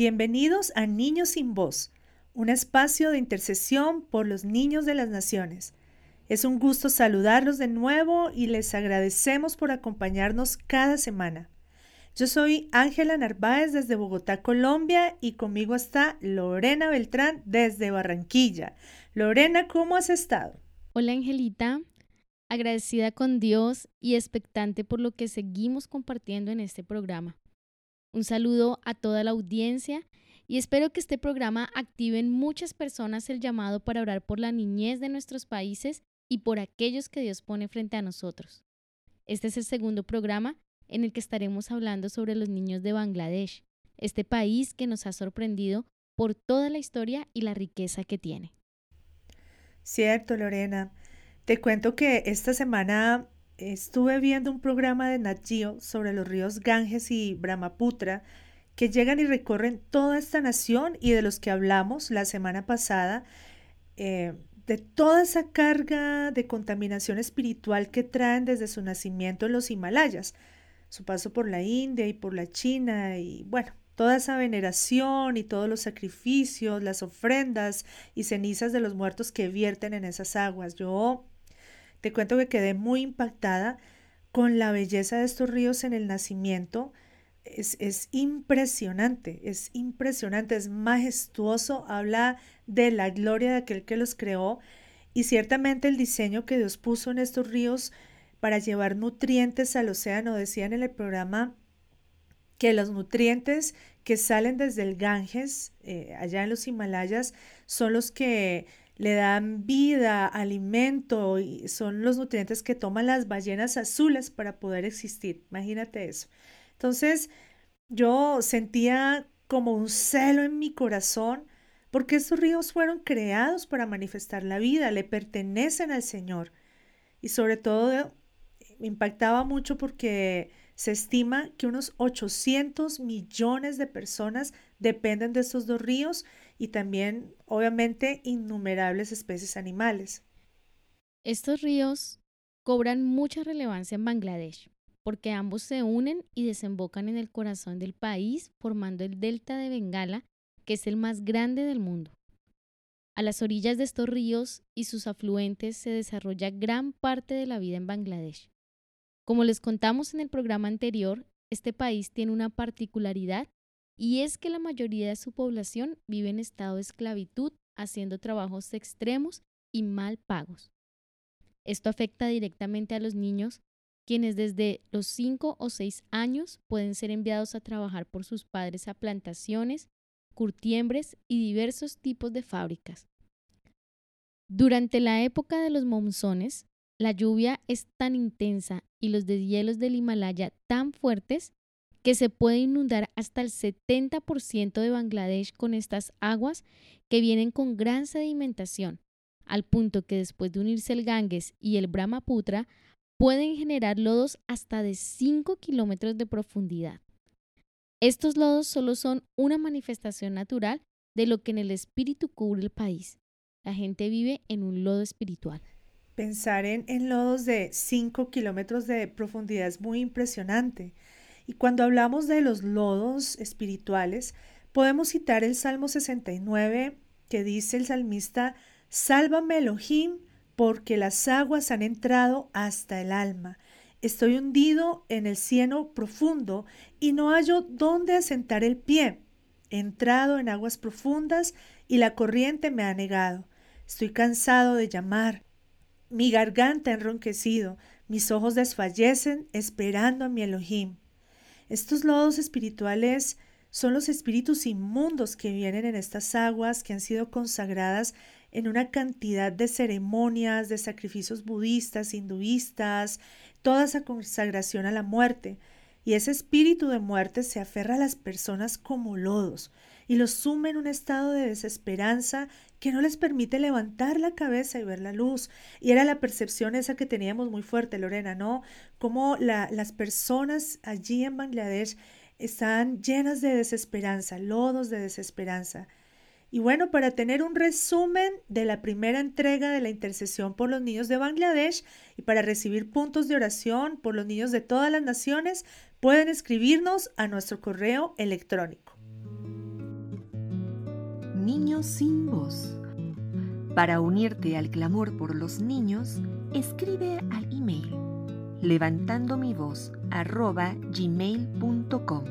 Bienvenidos a Niños sin Voz, un espacio de intercesión por los niños de las naciones. Es un gusto saludarlos de nuevo y les agradecemos por acompañarnos cada semana. Yo soy Ángela Narváez desde Bogotá, Colombia, y conmigo está Lorena Beltrán desde Barranquilla. Lorena, ¿cómo has estado? Hola Angelita, agradecida con Dios y expectante por lo que seguimos compartiendo en este programa. Un saludo a toda la audiencia y espero que este programa active en muchas personas el llamado para orar por la niñez de nuestros países y por aquellos que Dios pone frente a nosotros. Este es el segundo programa en el que estaremos hablando sobre los niños de Bangladesh, este país que nos ha sorprendido por toda la historia y la riqueza que tiene. Cierto, Lorena. Te cuento que esta semana estuve viendo un programa de Nat sobre los ríos Ganges y Brahmaputra que llegan y recorren toda esta nación y de los que hablamos la semana pasada, eh, de toda esa carga de contaminación espiritual que traen desde su nacimiento en los Himalayas, su paso por la India y por la China y bueno, toda esa veneración y todos los sacrificios, las ofrendas y cenizas de los muertos que vierten en esas aguas. Yo te cuento que quedé muy impactada con la belleza de estos ríos en el nacimiento. Es, es, impresionante, es impresionante, es majestuoso, habla de la gloria de aquel que los creó y ciertamente el diseño que Dios puso en estos ríos para llevar nutrientes al océano, decían en el programa que los nutrientes que salen desde el Ganges, eh, allá en los Himalayas, son los que le dan vida, alimento y son los nutrientes que toman las ballenas azules para poder existir. Imagínate eso. Entonces, yo sentía como un celo en mi corazón porque estos ríos fueron creados para manifestar la vida, le pertenecen al Señor. Y sobre todo me impactaba mucho porque se estima que unos 800 millones de personas dependen de estos dos ríos y también, obviamente, innumerables especies animales. Estos ríos cobran mucha relevancia en Bangladesh porque ambos se unen y desembocan en el corazón del país formando el delta de Bengala, que es el más grande del mundo. A las orillas de estos ríos y sus afluentes se desarrolla gran parte de la vida en Bangladesh. Como les contamos en el programa anterior, este país tiene una particularidad y es que la mayoría de su población vive en estado de esclavitud, haciendo trabajos extremos y mal pagos. Esto afecta directamente a los niños, quienes desde los 5 o 6 años pueden ser enviados a trabajar por sus padres a plantaciones, curtiembres y diversos tipos de fábricas. Durante la época de los monzones, la lluvia es tan intensa y los deshielos del Himalaya tan fuertes que se puede inundar hasta el 70% de Bangladesh con estas aguas que vienen con gran sedimentación, al punto que después de unirse el Ganges y el Brahmaputra, pueden generar lodos hasta de 5 kilómetros de profundidad. Estos lodos solo son una manifestación natural de lo que en el espíritu cubre el país. La gente vive en un lodo espiritual. Pensar en, lodos de 5 kilómetros de profundidad es muy impresionante. Y cuando hablamos de los lodos espirituales, podemos citar el Salmo 69 que dice el salmista, Sálvame Elohim, porque las aguas han entrado hasta el alma. Estoy hundido en el cieno profundo y no hallo dónde asentar el pie. He entrado en aguas profundas y la corriente me ha negado. Estoy cansado de llamar. Mi garganta ha enronquecido, mis ojos desfallecen esperando a mi Elohim. Estos lodos espirituales son los espíritus inmundos que vienen en estas aguas que han sido consagradas en una cantidad de ceremonias, de sacrificios budistas, hinduistas, toda esa consagración a la muerte. Y ese espíritu de muerte se aferra a las personas como lodos y los sume en un estado de desesperanza que no les permite levantar la cabeza y ver la luz. Y era la percepción esa que teníamos muy fuerte, Lorena, ¿no? Como las personas allí en Bangladesh están llenas de desesperanza, lodos de desesperanza. Y bueno, para tener un resumen de la primera entrega de la intercesión por los niños de Bangladesh y para recibir puntos de oración por los niños de todas las naciones, pueden escribirnos a nuestro correo electrónico. Niños sin voz. Para unirte al clamor por los niños, escribe al email levantando mi voz gmail.com.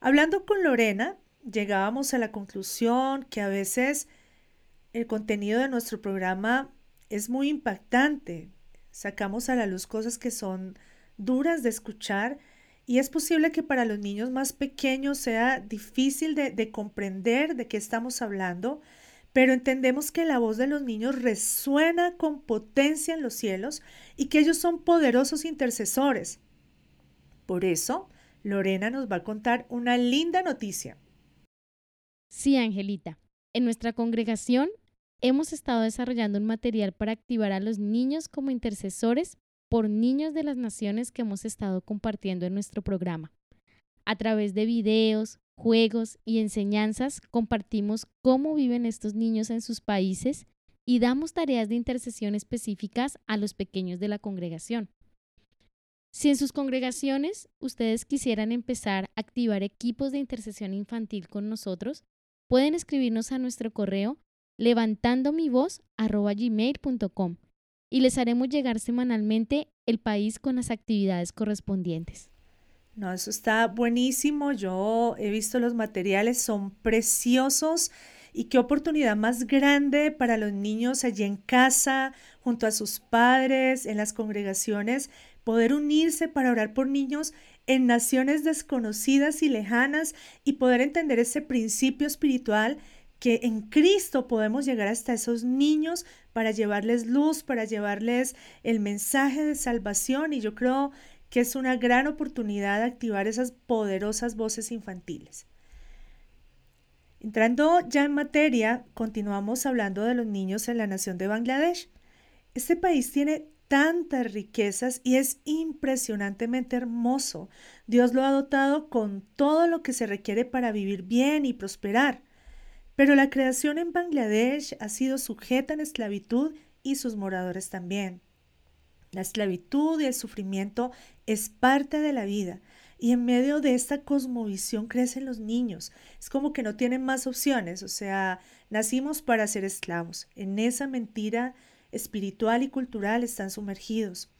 Hablando con Lorena, llegábamos a la conclusión que a veces el contenido de nuestro programa es muy impactante. Sacamos a la luz cosas que son duras de escuchar y es posible que para los niños más pequeños sea difícil de, de comprender de qué estamos hablando, pero entendemos que la voz de los niños resuena con potencia en los cielos y que ellos son poderosos intercesores. Por eso, Lorena nos va a contar una linda noticia. Sí, Angelita. En nuestra congregación hemos estado desarrollando un material para activar a los niños como intercesores por niños de las naciones que hemos estado compartiendo en nuestro programa. A través de videos, juegos y enseñanzas compartimos cómo viven estos niños en sus países y damos tareas de intercesión específicas a los pequeños de la congregación. Si en sus congregaciones ustedes quisieran empezar a activar equipos de intercesión infantil con nosotros, pueden escribirnos a nuestro correo levantando mi voz gmail.com y les haremos llegar semanalmente el país con las actividades correspondientes. No, eso está buenísimo. Yo he visto los materiales, son preciosos. Y qué oportunidad más grande para los niños allí en casa, junto a sus padres, en las congregaciones, poder unirse para orar por niños en naciones desconocidas y lejanas y poder entender ese principio espiritual que en Cristo podemos llegar hasta esos niños para llevarles luz, para llevarles el mensaje de salvación y yo creo que es una gran oportunidad de activar esas poderosas voces infantiles. Entrando ya en materia, continuamos hablando de los niños en la nación de Bangladesh. Este país tiene tantas riquezas y es impresionantemente hermoso. Dios lo ha dotado con todo lo que se requiere para vivir bien y prosperar. Pero la creación en Bangladesh ha sido sujeta en esclavitud y sus moradores también. La esclavitud y el sufrimiento es parte de la vida y en medio de esta cosmovisión crecen los niños. Es como que no tienen más opciones, o sea, nacimos para ser esclavos. En esa mentira espiritual y cultural están sumergidos.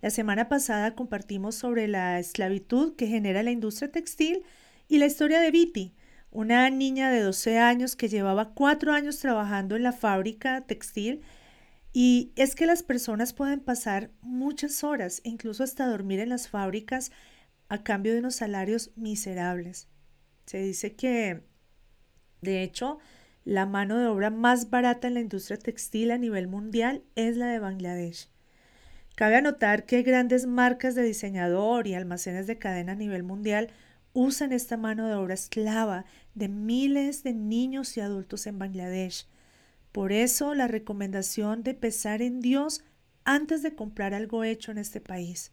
La semana pasada compartimos sobre la esclavitud que genera la industria textil y la historia de Viti, una niña de 12 años que llevaba cuatro años trabajando en la fábrica textil. Y es que las personas pueden pasar muchas horas, incluso hasta dormir en las fábricas, a cambio de unos salarios miserables. Se dice que, de hecho, la mano de obra más barata en la industria textil a nivel mundial es la de Bangladesh. Cabe anotar que grandes marcas de diseñador y almacenes de cadena a nivel mundial usan esta mano de obra esclava de miles de niños y adultos en Bangladesh. Por eso la recomendación de pesar en Dios antes de comprar algo hecho en este país.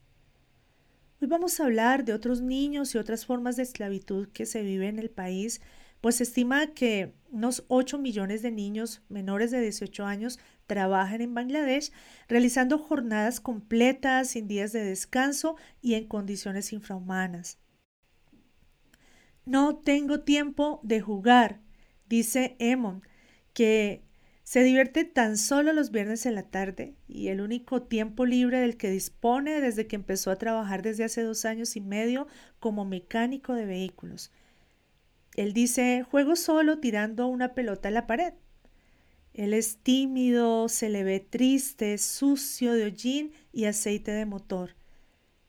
Hoy vamos a hablar de otros niños y otras formas de esclavitud que se vive en el país pues se estima que unos 8 millones de niños menores de 18 años trabajan en Bangladesh realizando jornadas completas, sin días de descanso y en condiciones infrahumanas. No tengo tiempo de jugar, dice Emon, que se divierte tan solo los viernes en la tarde y el único tiempo libre del que dispone desde que empezó a trabajar desde hace dos años y medio como mecánico de vehículos. Él dice, juego solo tirando una pelota a la pared. Él es tímido, se le ve triste, sucio de hollín y aceite de motor.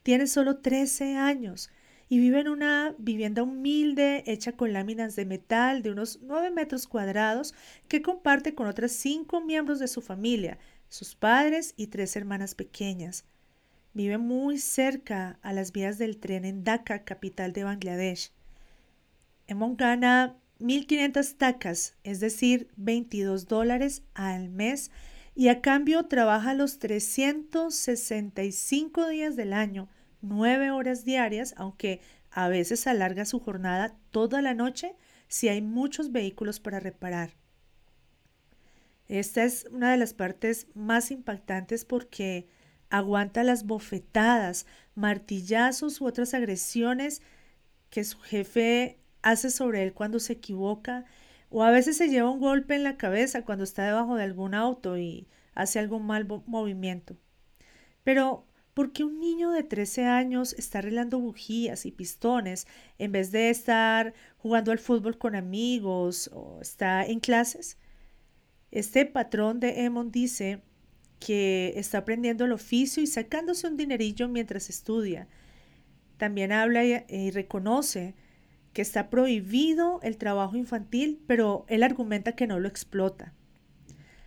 Tiene solo 13 años y vive en una vivienda humilde hecha con láminas de metal de unos 9 metros cuadrados que comparte con otras cinco miembros de su familia, sus padres y tres hermanas pequeñas. Vive muy cerca a las vías del tren en Dhaka, capital de Bangladesh. Emon gana 1.500 tacas, es decir, 22 dólares al mes, y a cambio trabaja los 365 días del año, 9 horas diarias, aunque a veces alarga su jornada toda la noche si hay muchos vehículos para reparar. Esta es una de las partes más impactantes porque aguanta las bofetadas, martillazos u otras agresiones que su jefe hace sobre él cuando se equivoca, o a veces se lleva un golpe en la cabeza cuando está debajo de algún auto y hace algún mal movimiento. Pero, ¿por qué un niño de 13 años está arreglando bujías y pistones en vez de estar jugando al fútbol con amigos o está en clases? Este patrón de Emon dice que está aprendiendo el oficio y sacándose un dinerillo mientras estudia. También habla y, reconoce que está prohibido el trabajo infantil, pero él argumenta que no lo explota.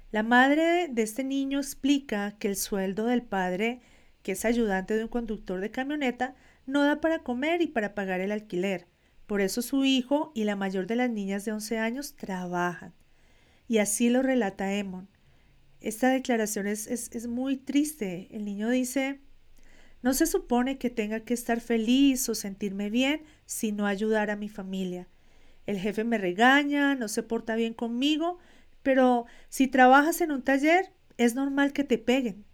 La madre de este niño explica que el sueldo del padre, que es ayudante de un conductor de camioneta, no da para comer y para pagar el alquiler. Por eso su hijo y la mayor de las niñas de 11 años trabajan. Y así lo relata Emon. Esta declaración es, es, muy triste. El niño dice, no se supone que tenga que estar feliz o sentirme bien si no ayudar a mi familia. El jefe me regaña, no se porta bien conmigo, pero si trabajas en un taller, es normal que te peguen.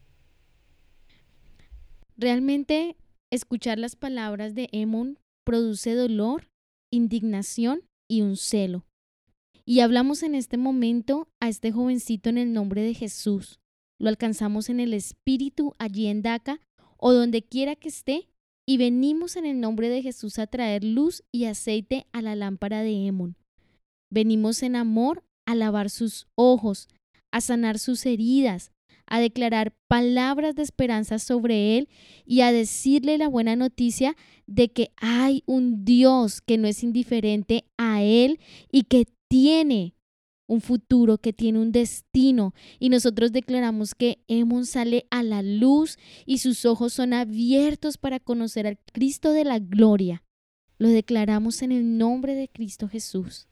Realmente, escuchar las palabras de Emon produce dolor, indignación y un celo. Y hablamos en este momento a este jovencito en el nombre de Jesús. Lo alcanzamos en el Espíritu allí en Daca o donde quiera que esté y venimos en el nombre de Jesús a traer luz y aceite a la lámpara de Emon. Venimos en amor a lavar sus ojos, a sanar sus heridas, a declarar palabras de esperanza sobre él y a decirle la buena noticia de que hay un Dios que no es indiferente a él y que tiene un futuro, que tiene un destino. Y nosotros declaramos que Emon sale a la luz y sus ojos son abiertos para conocer al Cristo de la gloria. Lo declaramos en el nombre de Cristo Jesús.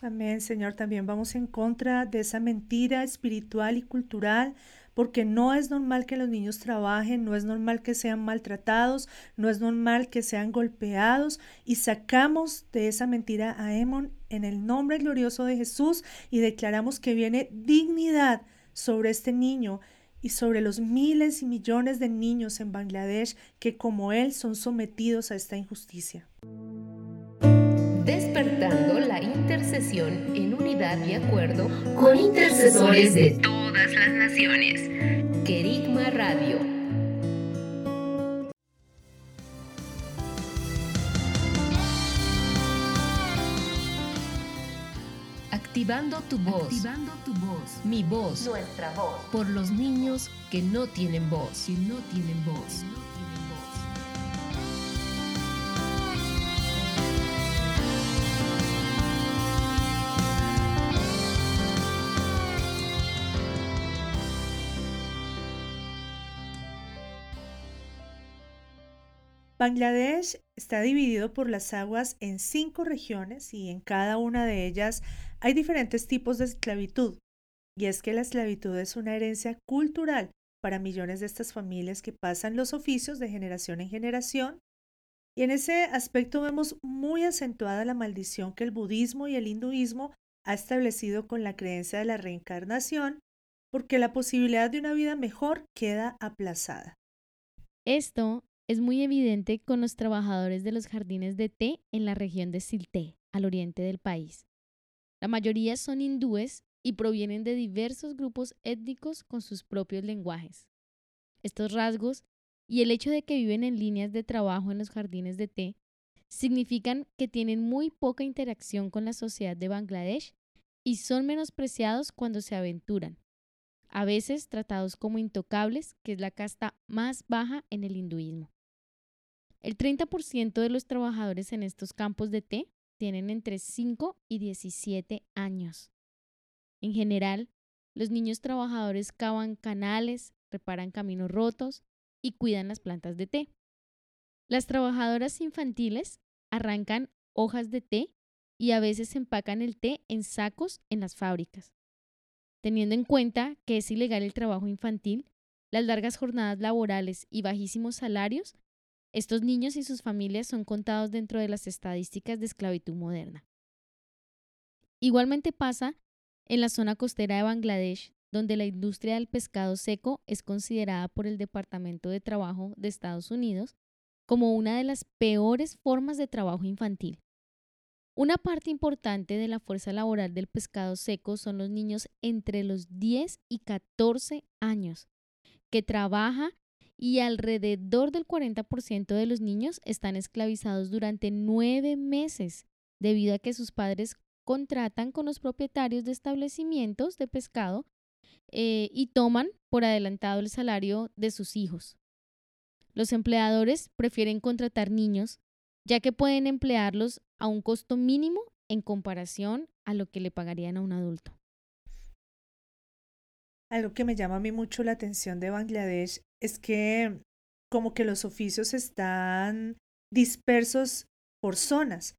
Amén, Señor. También vamos en contra de esa mentira espiritual y cultural porque no es normal que los niños trabajen, no es normal que sean maltratados, no es normal que sean golpeados y sacamos de esa mentira a Emon en el nombre glorioso de Jesús y declaramos que viene dignidad sobre este niño y sobre los miles y millones de niños en Bangladesh que como él son sometidos a esta injusticia. Despertando la intercesión en unidad y acuerdo con intercesores de todas las naciones. Querigma Radio. Activando tu voz. Activando tu voz. Mi voz. Nuestra voz. Por los niños que no tienen voz. Que no tienen voz. Bangladesh está dividido por las aguas en cinco regiones y en cada una de ellas hay diferentes tipos de esclavitud. Y es que la esclavitud es una herencia cultural para millones de estas familias que pasan los oficios de generación en generación. Y en ese aspecto vemos muy acentuada la maldición que el budismo y el hinduismo ha establecido con la creencia de la reencarnación, porque la posibilidad de una vida mejor queda aplazada. Esto es muy evidente con los trabajadores de los jardines de té en la región de Silté, al oriente del país. La mayoría son hindúes y provienen de diversos grupos étnicos con sus propios lenguajes. Estos rasgos y el hecho de que viven en líneas de trabajo en los jardines de té significan que tienen muy poca interacción con la sociedad de Bangladesh y son menospreciados cuando se aventuran, a veces tratados como intocables, que es la casta más baja en el hinduismo. El 30% de los trabajadores en estos campos de té tienen entre 5 y 17 años. En general, los niños trabajadores cavan canales, reparan caminos rotos y cuidan las plantas de té. Las trabajadoras infantiles arrancan hojas de té y a veces empacan el té en sacos en las fábricas. Teniendo en cuenta que es ilegal el trabajo infantil, las largas jornadas laborales y bajísimos salarios, estos niños y sus familias son contados dentro de las estadísticas de esclavitud moderna. Igualmente pasa en la zona costera de Bangladesh, donde la industria del pescado seco es considerada por el Departamento de Trabajo de Estados Unidos como una de las peores formas de trabajo infantil. Una parte importante de la fuerza laboral del pescado seco son los niños entre los 10 y 14 años, que trabaja y alrededor del 40% de los niños están esclavizados durante nueve meses debido a que sus padres contratan con los propietarios de establecimientos de pescado eh, y toman por adelantado el salario de sus hijos. Los empleadores prefieren contratar niños ya que pueden emplearlos a un costo mínimo en comparación a lo que le pagarían a un adulto. Algo que me llama a mí mucho la atención de Bangladesh es que como que los oficios están dispersos por zonas.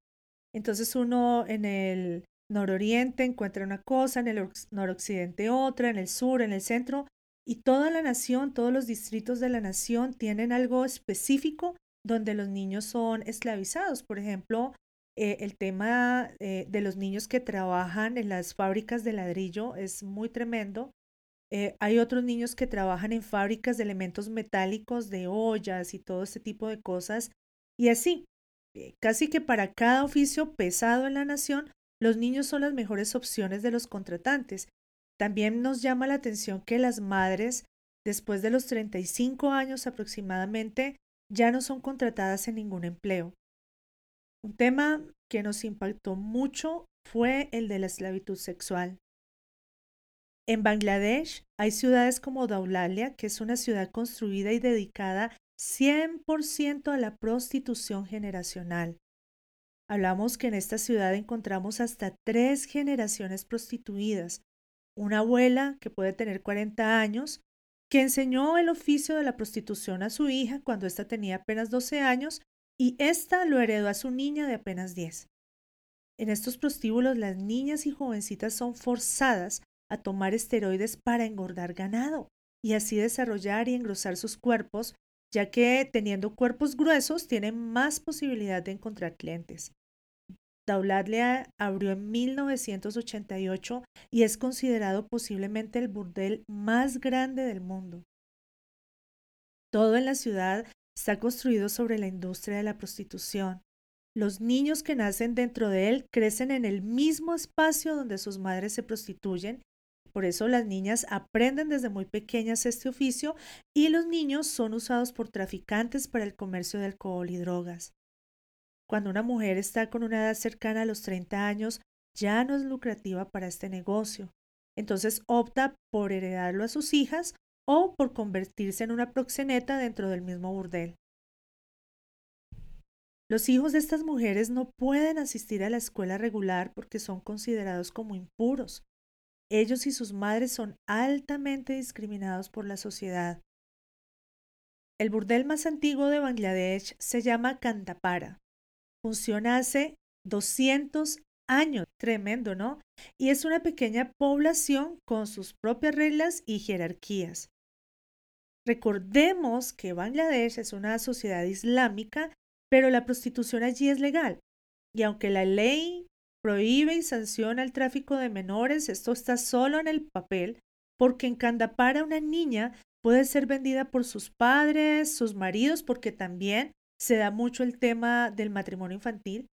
Entonces uno en el nororiente encuentra una cosa, en el noroccidente otra, en el sur, en el centro, y toda la nación, todos los distritos de la nación tienen algo específico donde los niños son esclavizados. Por ejemplo, eh, el tema eh, de los niños que trabajan en las fábricas de ladrillo es muy tremendo. Eh, hay otros niños que trabajan en fábricas de elementos metálicos, de ollas y todo este tipo de cosas. Y así, casi que para cada oficio pesado en la nación, los niños son las mejores opciones de los contratantes. También nos llama la atención que las madres, después de los 35 años aproximadamente, ya no son contratadas en ningún empleo. Un tema que nos impactó mucho fue el de la esclavitud sexual. En Bangladesh hay ciudades como Daulalia, que es una ciudad construida y dedicada 100% a la prostitución generacional. Hablamos que en esta ciudad encontramos hasta tres generaciones prostituidas. Una abuela que puede tener 40 años, que enseñó el oficio de la prostitución a su hija cuando ésta tenía apenas 12 años y ésta lo heredó a su niña de apenas 10. En estos prostíbulos las niñas y jovencitas son forzadas a tomar esteroides para engordar ganado y así desarrollar y engrosar sus cuerpos, ya que teniendo cuerpos gruesos tienen más posibilidad de encontrar clientes. Daulatlia abrió en 1988 y es considerado posiblemente el burdel más grande del mundo. Todo en la ciudad está construido sobre la industria de la prostitución. Los niños que nacen dentro de él crecen en el mismo espacio donde sus madres se prostituyen. Por eso las niñas aprenden desde muy pequeñas este oficio y los niños son usados por traficantes para el comercio de alcohol y drogas. Cuando una mujer está con una edad cercana a los 30 años, ya no es lucrativa para este negocio. Entonces opta por heredarlo a sus hijas o por convertirse en una proxeneta dentro del mismo burdel. Los hijos de estas mujeres no pueden asistir a la escuela regular porque son considerados como impuros. Ellos y sus madres son altamente discriminados por la sociedad. El burdel más antiguo de Bangladesh se llama Kantapara funciona hace 200 años. Tremendo, ¿no? Y es una pequeña población con sus propias reglas y jerarquías. Recordemos que Bangladesh es una sociedad islámica, pero la prostitución allí es legal. Y aunque la ley prohíbe y sanciona el tráfico de menores, esto está solo en el papel, porque en Kandapara una niña puede ser vendida por sus padres, sus maridos, porque también se da mucho el tema del matrimonio infantil,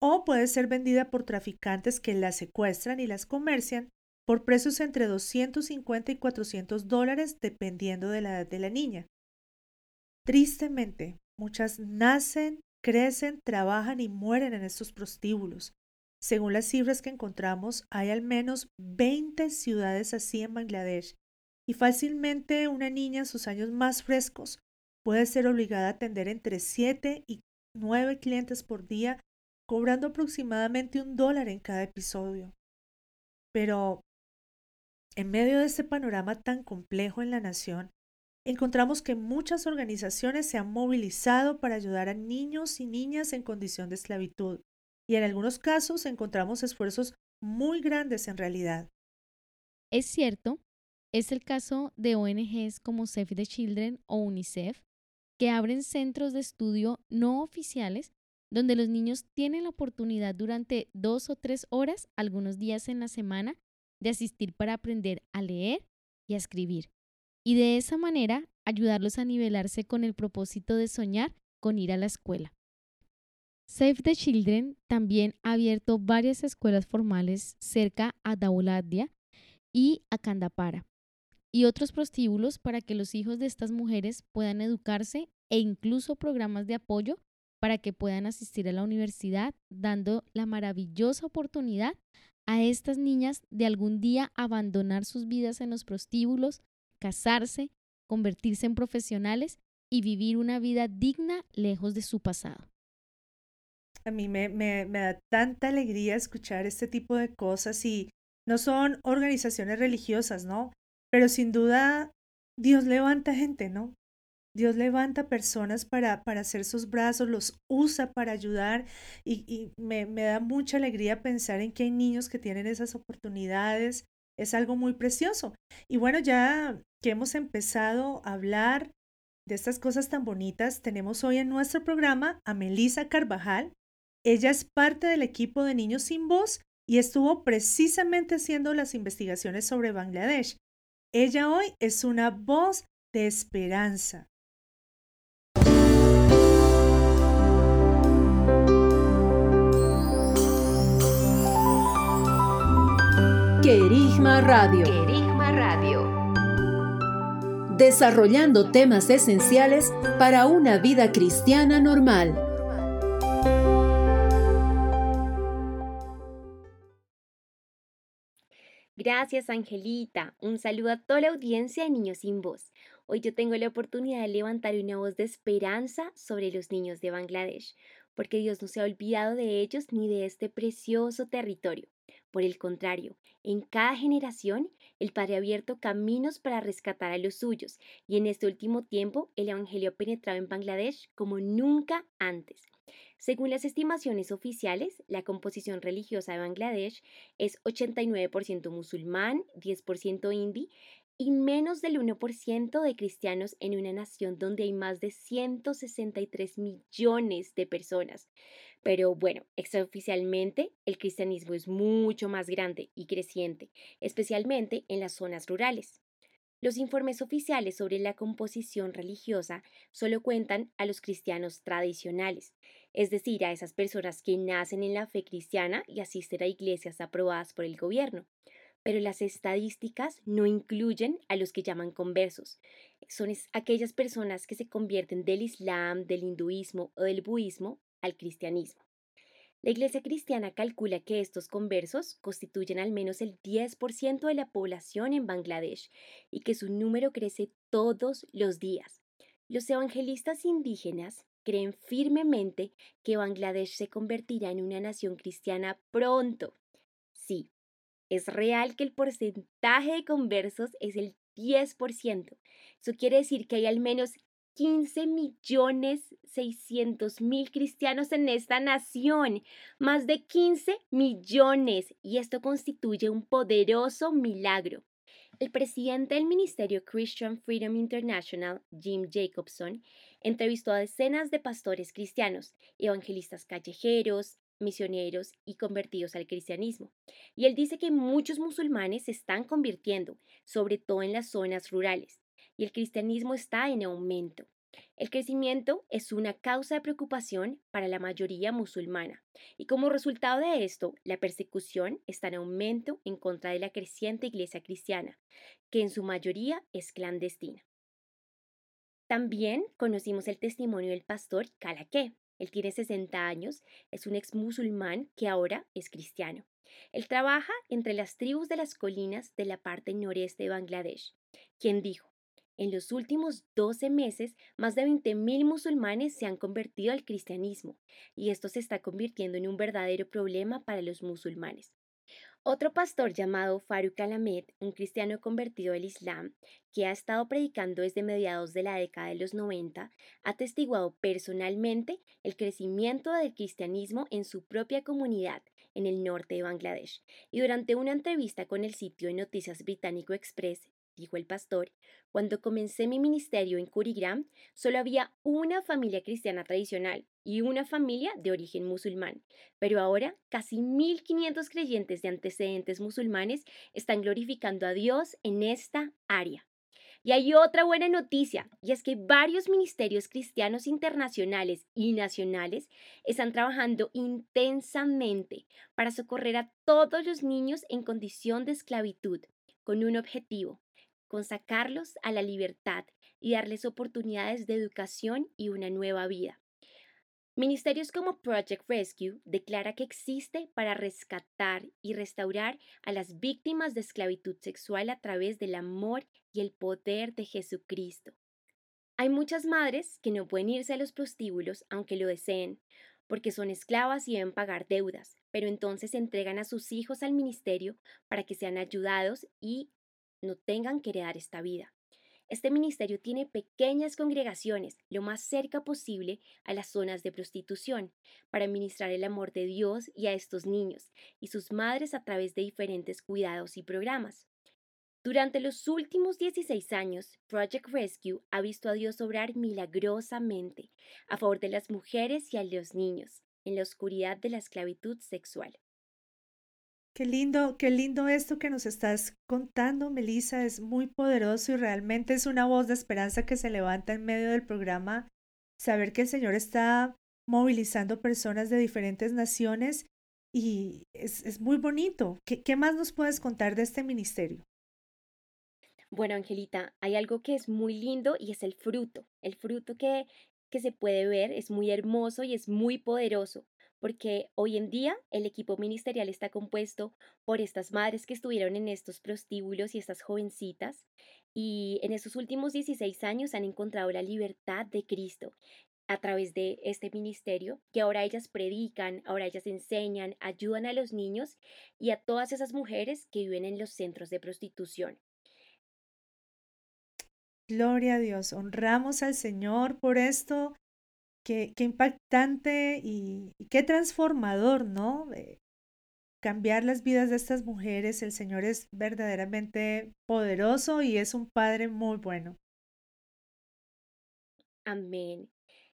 o puede ser vendida por traficantes que la secuestran y las comercian por precios entre 250 y 400 dólares dependiendo de la edad de la niña. Tristemente, muchas nacen, crecen, trabajan y mueren en estos prostíbulos. Según las cifras que encontramos, hay al menos 20 ciudades así en Bangladesh y fácilmente una niña en sus años más frescos puede ser obligada a atender entre 7 y 9 clientes por día, cobrando aproximadamente un dólar en cada episodio. Pero, en medio de este panorama tan complejo en la nación, encontramos que muchas organizaciones se han movilizado para ayudar a niños y niñas en condición de esclavitud, y en algunos casos encontramos esfuerzos muy grandes en realidad. Es cierto, es el caso de ONGs como Save the Children o UNICEF, que abren centros de estudio no oficiales donde los niños tienen la oportunidad durante dos o tres horas, algunos días en la semana, de asistir para aprender a leer y a escribir. Y de esa manera ayudarlos a nivelarse con el propósito de soñar con ir a la escuela. Save the Children también ha abierto varias escuelas formales cerca a Dauladia y a Kandapara y otros prostíbulos para que los hijos de estas mujeres puedan educarse e incluso programas de apoyo para que puedan asistir a la universidad, dando la maravillosa oportunidad a estas niñas de algún día abandonar sus vidas en los prostíbulos, casarse, convertirse en profesionales y vivir una vida digna lejos de su pasado. A mí me, me, da tanta alegría escuchar este tipo de cosas y no son organizaciones religiosas, ¿no? Pero sin duda Dios levanta gente, ¿no? Dios levanta personas para, para hacer sus brazos, los usa para ayudar y, me, me, da mucha alegría pensar en que hay niños que tienen esas oportunidades. Es algo muy precioso. Y bueno, ya que hemos empezado a hablar de estas cosas tan bonitas, tenemos hoy en nuestro programa a Melissa Carvajal. Ella es parte del equipo de Niños sin Voz y estuvo precisamente haciendo las investigaciones sobre Bangladesh. Ella hoy es una voz de esperanza. Querigma Radio. Querigma Radio. Desarrollando temas esenciales para una vida cristiana normal. Gracias, Angelita. Un saludo a toda la audiencia de Niños sin Voz. Hoy yo tengo la oportunidad de levantar una voz de esperanza sobre los niños de Bangladesh, porque Dios no se ha olvidado de ellos ni de este precioso territorio. Por el contrario, en cada generación el Padre ha abierto caminos para rescatar a los suyos y en este último tiempo el Evangelio ha penetrado en Bangladesh como nunca antes. Según las estimaciones oficiales, la composición religiosa de Bangladesh es 89% musulmán, 10% hindi y menos del 1% de cristianos en una nación donde hay más de 163 millones de personas. Pero bueno, extraoficialmente el cristianismo es mucho más grande y creciente, especialmente en las zonas rurales. Los informes oficiales sobre la composición religiosa solo cuentan a los cristianos tradicionales, es decir, a esas personas que nacen en la fe cristiana y asisten a iglesias aprobadas por el gobierno pero las estadísticas no incluyen a los que llaman conversos. Son aquellas personas que se convierten del Islam, del hinduismo o del budismo al cristianismo. La Iglesia cristiana calcula que estos conversos constituyen al menos el 10% de la población en Bangladesh y que su número crece todos los días. Los evangelistas indígenas creen firmemente que Bangladesh se convertirá en una nación cristiana pronto. Sí, es real que el porcentaje de conversos es el 10%. Eso quiere decir que hay al menos 15 millones 600 mil cristianos en esta nación, más de 15 millones, y esto constituye un poderoso milagro. El presidente del Ministerio Christian Freedom International, Jim Jacobson, entrevistó a decenas de pastores cristianos, evangelistas callejeros, misioneros y convertidos al cristianismo. Y él dice que muchos musulmanes se están convirtiendo, sobre todo en las zonas rurales, y el cristianismo está en aumento. El crecimiento es una causa de preocupación para la mayoría musulmana, y como resultado de esto, la persecución está en aumento en contra de la creciente iglesia cristiana, que en su mayoría es clandestina. También conocimos el testimonio del pastor Calaqué, él tiene 60 años, es un ex musulmán que ahora es cristiano. Él trabaja entre las tribus de las colinas de la parte noreste de Bangladesh, quien dijo, En los últimos 12 meses, más de 20.000 musulmanes se han convertido al cristianismo, y esto se está convirtiendo en un verdadero problema para los musulmanes. Otro pastor llamado Faruk Alamed, un cristiano convertido al Islam, que ha estado predicando desde mediados de la década de los 90, ha testiguado personalmente el crecimiento del cristianismo en su propia comunidad en el norte de Bangladesh. Y durante una entrevista con el sitio de noticias británico Express, dijo el pastor, cuando comencé mi ministerio en Kurigram, solo había una familia cristiana tradicional y una familia de origen musulmán, pero ahora casi 1.500 creyentes de antecedentes musulmanes están glorificando a Dios en esta área. Y hay otra buena noticia, y es que varios ministerios cristianos internacionales y nacionales están trabajando intensamente para socorrer a todos los niños en condición de esclavitud, con un objetivo, con sacarlos a la libertad y darles oportunidades de educación y una nueva vida. Ministerios como Project Rescue declara que existe para rescatar y restaurar a las víctimas de esclavitud sexual a través del amor y el poder de Jesucristo. Hay muchas madres que no pueden irse a los prostíbulos aunque lo deseen, porque son esclavas y deben pagar deudas, pero entonces entregan a sus hijos al ministerio para que sean ayudados y no tengan que heredar esta vida. Este ministerio tiene pequeñas congregaciones lo más cerca posible a las zonas de prostitución para ministrar el amor de Dios y a estos niños y sus madres a través de diferentes cuidados y programas. Durante los últimos 16 años, Project Rescue ha visto a Dios obrar milagrosamente a favor de las mujeres y a los niños en la oscuridad de la esclavitud sexual. Qué lindo, qué lindo esto que nos estás contando, Melissa, es muy poderoso y realmente es una voz de esperanza que se levanta en medio del programa. Saber que el Señor está movilizando personas de diferentes naciones y es, muy bonito. ¿Qué, ¿Qué más nos puedes contar de este ministerio? Bueno, Angelita, hay algo que es muy lindo y es el fruto. El fruto que, que se puede ver es muy hermoso y es muy poderoso porque hoy en día el equipo ministerial está compuesto por estas madres que estuvieron en estos prostíbulos y estas jovencitas y en esos últimos 16 años han encontrado la libertad de Cristo a través de este ministerio, que ahora ellas predican, ahora ellas enseñan, ayudan a los niños y a todas esas mujeres que viven en los centros de prostitución. Gloria a Dios, honramos al Señor por esto Qué, impactante y, qué transformador, ¿no? cambiar las vidas de estas mujeres. El Señor es verdaderamente poderoso y es un Padre muy bueno. Amén.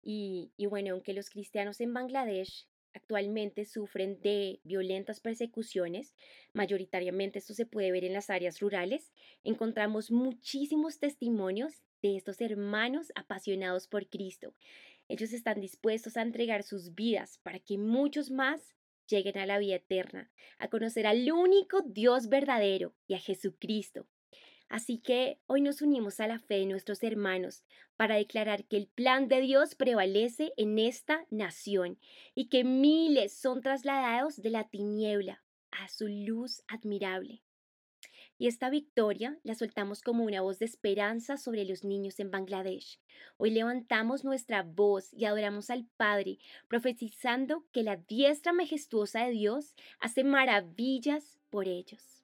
Y, y bueno, aunque los cristianos en Bangladesh actualmente sufren de violentas persecuciones, mayoritariamente esto se puede ver en las áreas rurales, encontramos muchísimos testimonios de estos hermanos apasionados por Cristo, ellos están dispuestos a entregar sus vidas para que muchos más lleguen a la vida eterna, a conocer al único Dios verdadero y a Jesucristo. Así que hoy nos unimos a la fe de nuestros hermanos para declarar que el plan de Dios prevalece en esta nación y que miles son trasladados de la tiniebla a su luz admirable. Y esta victoria la soltamos como una voz de esperanza sobre los niños en Bangladesh. Hoy levantamos nuestra voz y adoramos al Padre, profetizando que la diestra majestuosa de Dios hace maravillas por ellos.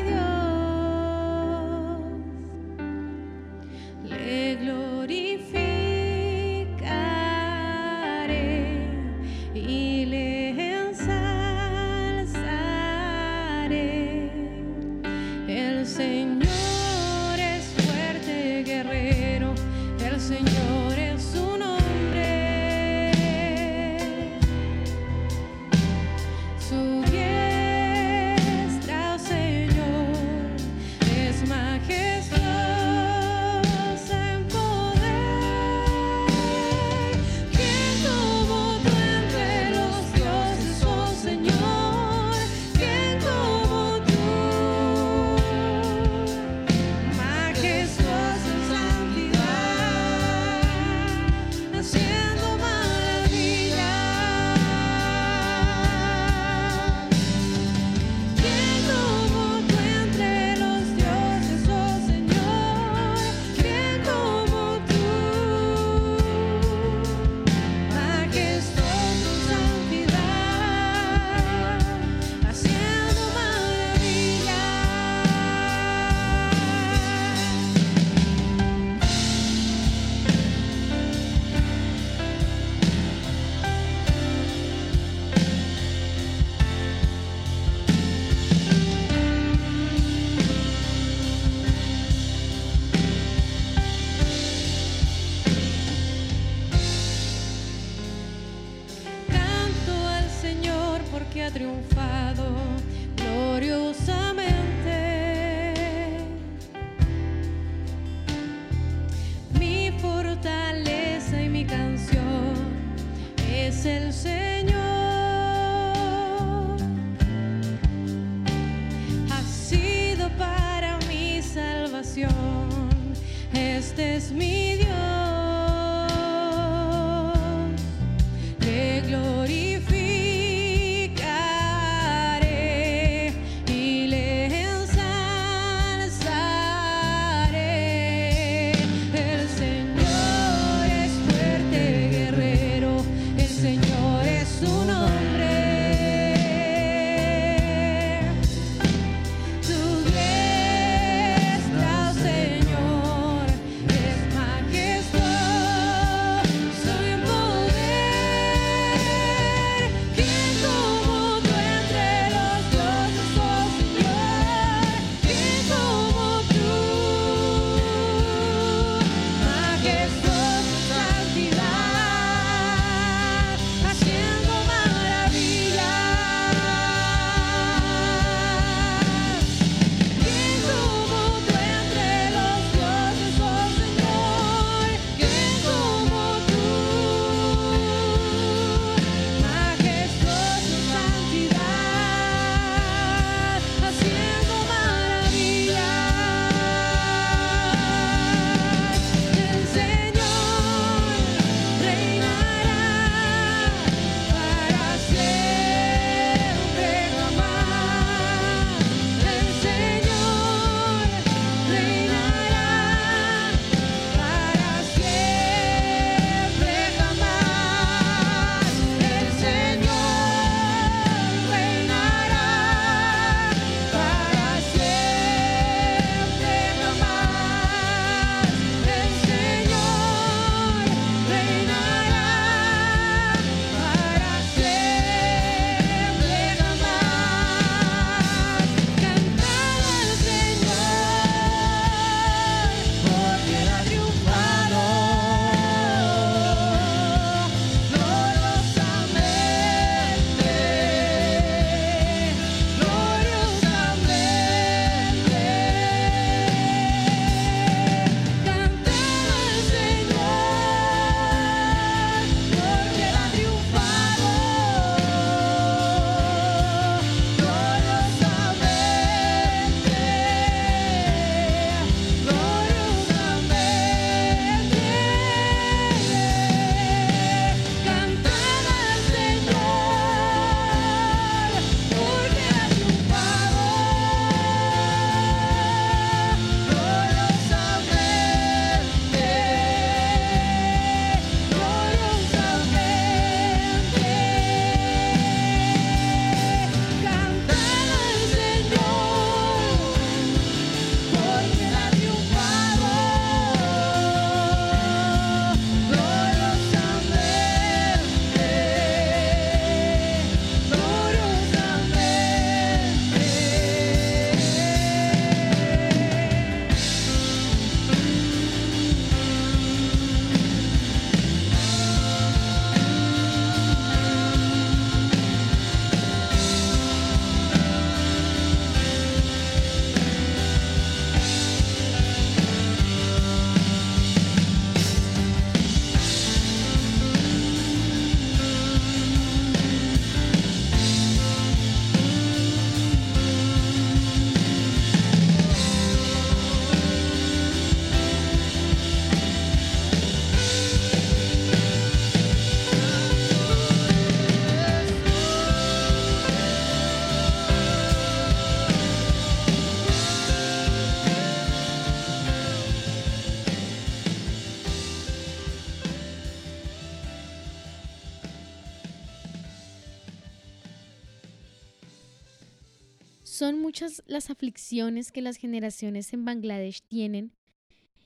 las aflicciones que las generaciones en Bangladesh tienen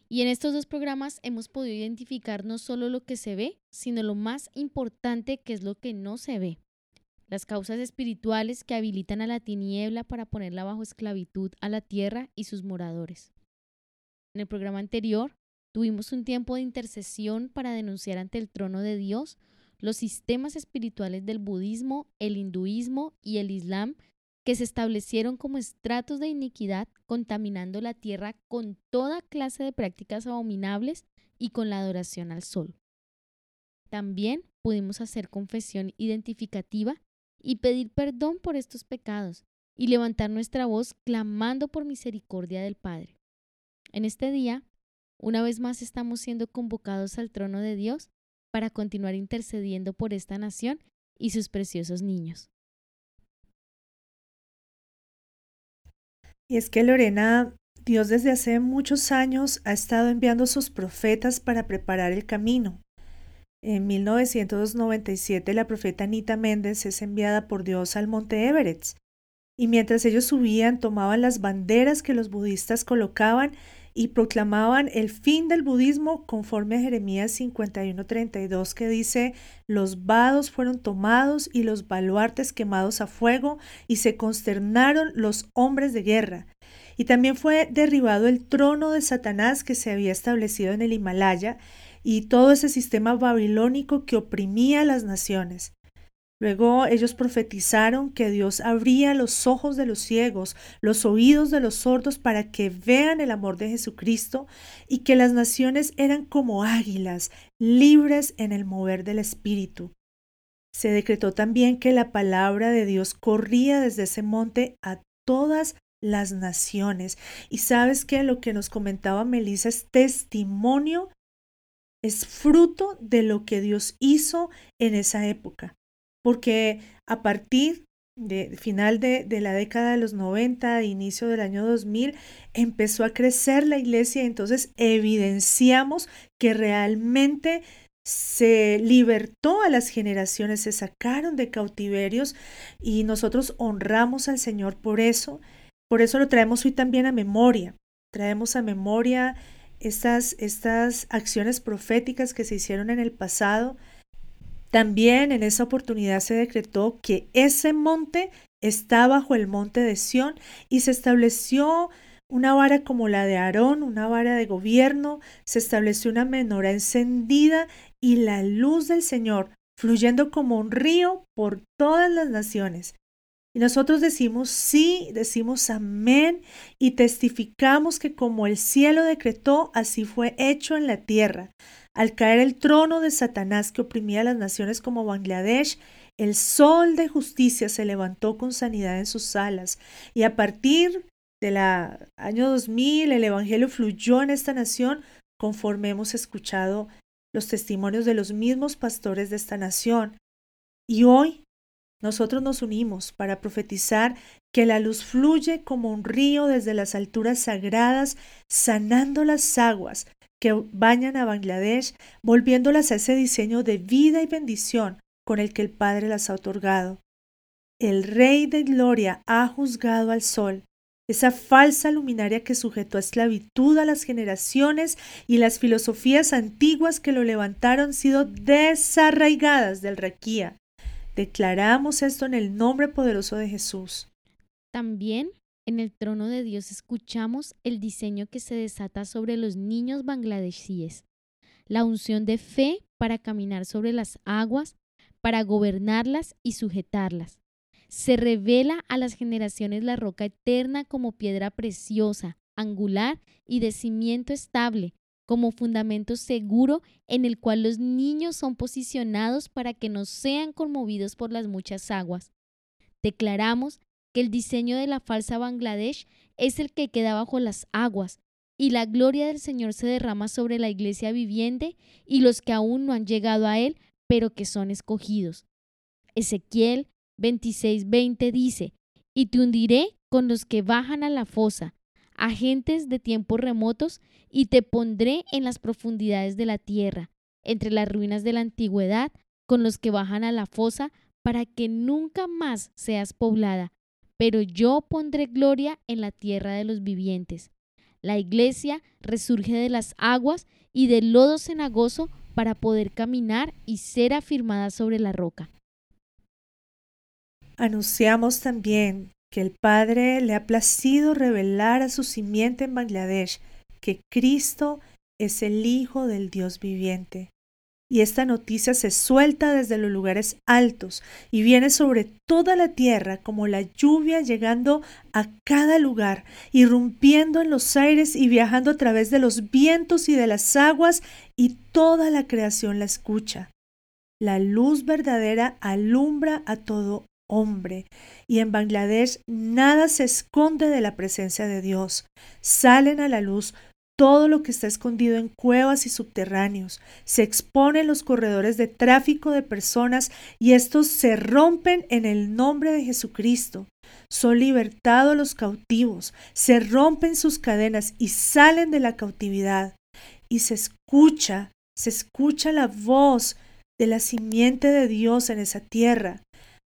y en estos dos programas hemos podido identificar no solo lo que se ve, sino lo más importante que es lo que no se ve. Las causas espirituales que habilitan a la tiniebla para ponerla bajo esclavitud a la tierra y sus moradores. En el programa anterior tuvimos un tiempo de intercesión para denunciar ante el trono de Dios los sistemas espirituales del budismo, el hinduismo y el islam que se establecieron como estratos de iniquidad, contaminando la tierra con toda clase de prácticas abominables y con la adoración al sol. También pudimos hacer confesión identificativa y pedir perdón por estos pecados y levantar nuestra voz clamando por misericordia del Padre. En este día, una vez más estamos siendo convocados al trono de Dios para continuar intercediendo por esta nación y sus preciosos niños. Y es que Lorena, Dios desde hace muchos años ha estado enviando sus profetas para preparar el camino. En 1997 la profeta Anita Méndez es enviada por Dios al monte Everett y mientras ellos subían tomaban las banderas que los budistas colocaban y proclamaban el fin del budismo conforme a Jeremías 51:32 que dice, los vados fueron tomados y los baluartes quemados a fuego y se consternaron los hombres de guerra. Y también fue derribado el trono de Satanás que se había establecido en el Himalaya y todo ese sistema babilónico que oprimía a las naciones. Luego ellos profetizaron que Dios abría los ojos de los ciegos, los oídos de los sordos para que vean el amor de Jesucristo y que las naciones eran como águilas, libres en el mover del Espíritu. Se decretó también que la palabra de Dios corría desde ese monte a todas las naciones. Y sabes que lo que nos comentaba Melissa es testimonio, es fruto de lo que Dios hizo en esa época porque a partir de final de, la década de los 90, inicio del año 2000, empezó a crecer la iglesia y entonces evidenciamos que realmente se libertó a las generaciones, se sacaron de cautiverios y nosotros honramos al Señor por eso. Por eso lo traemos hoy también a memoria. Traemos a memoria estas, estas acciones proféticas que se hicieron en el pasado también en esa oportunidad se decretó que ese monte está bajo el monte de Sión y se estableció una vara como la de Aarón, una vara de gobierno, se estableció una menora encendida y la luz del Señor fluyendo como un río por todas las naciones. Y nosotros decimos sí, decimos amén y testificamos que como el cielo decretó, así fue hecho en la tierra. Al caer el trono de Satanás que oprimía a las naciones como Bangladesh, el sol de justicia se levantó con sanidad en sus alas y a partir del año 2000 el Evangelio fluyó en esta nación conforme hemos escuchado los testimonios de los mismos pastores de esta nación. Y hoy nosotros nos unimos para profetizar que la luz fluye como un río desde las alturas sagradas, sanando las aguas, que bañan a Bangladesh, volviéndolas a ese diseño de vida y bendición con el que el Padre las ha otorgado. El Rey de Gloria ha juzgado al sol, esa falsa luminaria que sujetó a esclavitud a las generaciones y las filosofías antiguas que lo levantaron sido desarraigadas del Raquía. Declaramos esto en el nombre poderoso de Jesús. También en el trono de Dios escuchamos el diseño que se desata sobre los niños bangladesíes, la unción de fe para caminar sobre las aguas, para gobernarlas y sujetarlas. Se revela a las generaciones la roca eterna como piedra preciosa, angular y de cimiento estable, como fundamento seguro en el cual los niños son posicionados para que no sean conmovidos por las muchas aguas. Declaramos que el diseño de la falsa Bangladesh es el que queda bajo las aguas, y la gloria del Señor se derrama sobre la iglesia viviente y los que aún no han llegado a Él, pero que son escogidos. Ezequiel 26:20 dice, y te hundiré con los que bajan a la fosa, agentes de tiempos remotos, y te pondré en las profundidades de la tierra, entre las ruinas de la antigüedad, con los que bajan a la fosa, para que nunca más seas poblada, pero yo pondré gloria en la tierra de los vivientes. La iglesia resurge de las aguas y del lodo cenagoso para poder caminar y ser afirmada sobre la roca. Anunciamos también que el Padre le ha placido revelar a su simiente en Bangladesh que Cristo es el Hijo del Dios viviente y esta noticia se suelta desde los lugares altos y viene sobre toda la tierra como la lluvia llegando a cada lugar, irrumpiendo en los aires y viajando a través de los vientos y de las aguas y toda la creación la escucha. La luz verdadera alumbra a todo hombre. Y en Bangladesh nada se esconde de la presencia de Dios. Salen a la luz todo lo que está escondido en cuevas y subterráneos. Se expone en los corredores de tráfico de personas y estos se rompen en el nombre de Jesucristo. Son libertados los cautivos, se rompen sus cadenas y salen de la cautividad. Y se escucha, se escucha la voz de la simiente de Dios en esa tierra.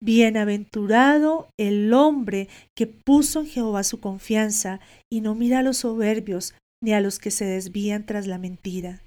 Bienaventurado el hombre que puso en Jehová su confianza y no mira a los soberbios ni a los que se desvían tras la mentira.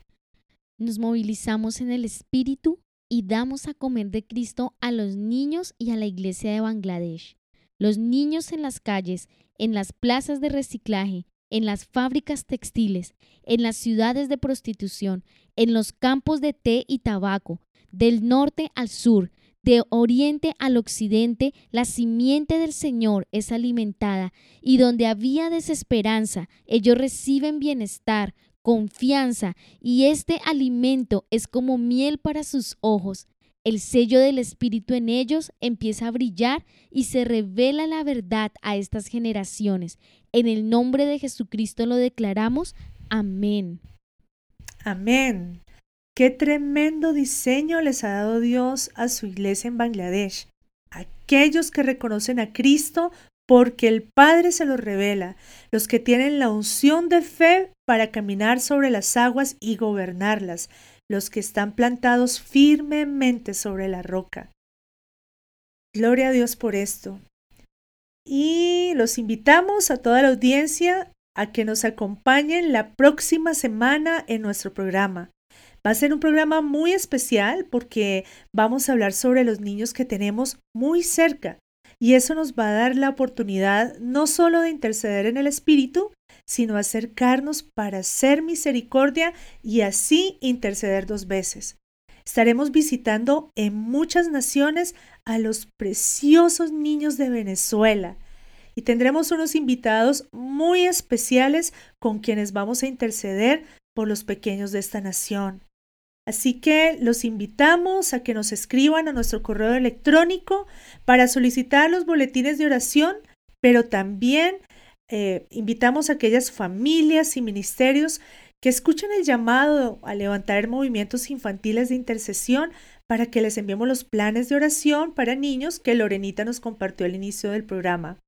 Nos movilizamos en el espíritu y damos a comer de Cristo a los niños y a la iglesia de Bangladesh. Los niños en las calles, en las plazas de reciclaje, en las fábricas textiles, en las ciudades de prostitución, en los campos de té y tabaco, del norte al sur, de oriente al occidente, la simiente del Señor es alimentada, y donde había desesperanza, ellos reciben bienestar, confianza, y este alimento es como miel para sus ojos. El sello del Espíritu en ellos empieza a brillar y se revela la verdad a estas generaciones. En el nombre de Jesucristo lo declaramos. Amén. Amén. Qué tremendo diseño les ha dado Dios a su iglesia en Bangladesh. Aquellos que reconocen a Cristo porque el Padre se los revela, los que tienen la unción de fe para caminar sobre las aguas y gobernarlas, los que están plantados firmemente sobre la roca. Gloria a Dios por esto. Y los invitamos a toda la audiencia a que nos acompañen la próxima semana en nuestro programa. Va a ser un programa muy especial porque vamos a hablar sobre los niños que tenemos muy cerca. Y eso nos va a dar la oportunidad no solo de interceder en el Espíritu, sino acercarnos para hacer misericordia y así interceder dos veces. Estaremos visitando en muchas naciones a los preciosos niños de Venezuela y tendremos unos invitados muy especiales con quienes vamos a interceder por los pequeños de esta nación. Así que los invitamos a que nos escriban a nuestro correo electrónico para solicitar los boletines de oración, pero también eh, invitamos a aquellas familias y ministerios que escuchen el llamado a levantar movimientos infantiles de intercesión para que les enviemos los planes de oración para niños que Lorenita nos compartió al inicio del programa.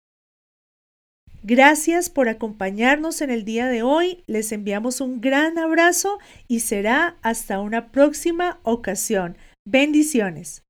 Gracias por acompañarnos en el día de hoy. Les enviamos un gran abrazo y será hasta una próxima ocasión. Bendiciones.